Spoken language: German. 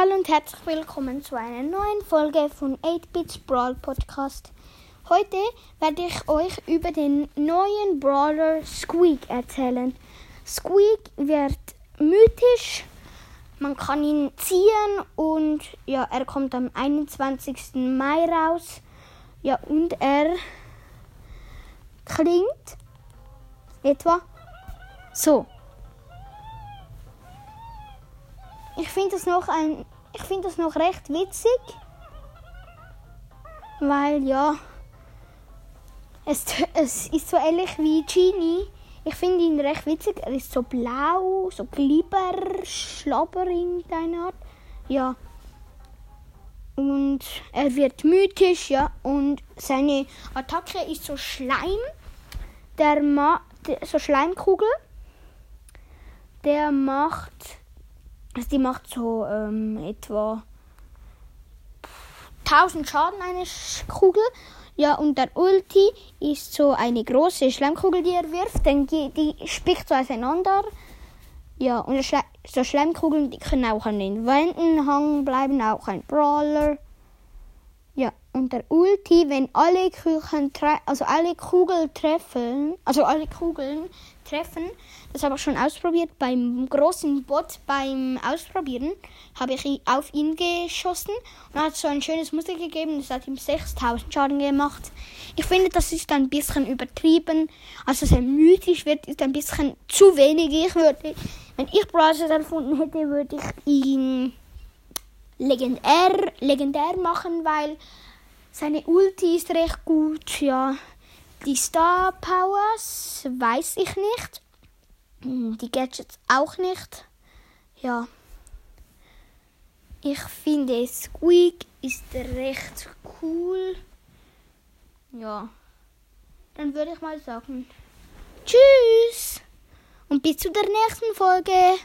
Hallo und herzlich willkommen zu einer neuen Folge von 8-Bits Brawl Podcast. Heute werde ich euch über den neuen Brawler Squeak erzählen. Squeak wird mythisch, man kann ihn ziehen und ja, er kommt am 21. Mai raus. Ja, und er klingt etwa so. Ich finde das noch ein, ich finde das noch recht witzig, weil ja, es, es ist so ähnlich wie Genie. Ich finde ihn recht witzig. Er ist so blau, so glibber, schlabber in deiner Art. Ja. Und er wird mythisch, ja. Und seine Attacke ist so Schleim. Der macht so Schleimkugel. Der macht also die macht so ähm, etwa 1000 Schaden eine Kugel. Ja, und der Ulti ist so eine große Schleimkugel, die er wirft. Dann die, die spickt so auseinander. Ja, und so Schleimkugeln, die können auch an den Wänden hängen bleiben, auch ein Brawler. Und der Ulti, wenn alle Kugeln, also alle Kugeln treffen, also alle Kugeln treffen, das habe ich schon ausprobiert beim großen Bot beim Ausprobieren, habe ich auf ihn geschossen und hat so ein schönes Muster gegeben, das hat ihm 6000 Schaden gemacht. Ich finde, das ist ein bisschen übertrieben, also er mythisch wird, ist ein bisschen zu wenig. Ich würde, wenn ich Browser erfunden hätte, würde ich ihn legendär, legendär machen, weil seine Ulti ist recht gut, ja. Die Star Powers weiß ich nicht. Hm, die Gadgets auch nicht. Ja. Ich finde Squeak ist recht cool. Ja. Dann würde ich mal sagen, tschüss und bis zu der nächsten Folge.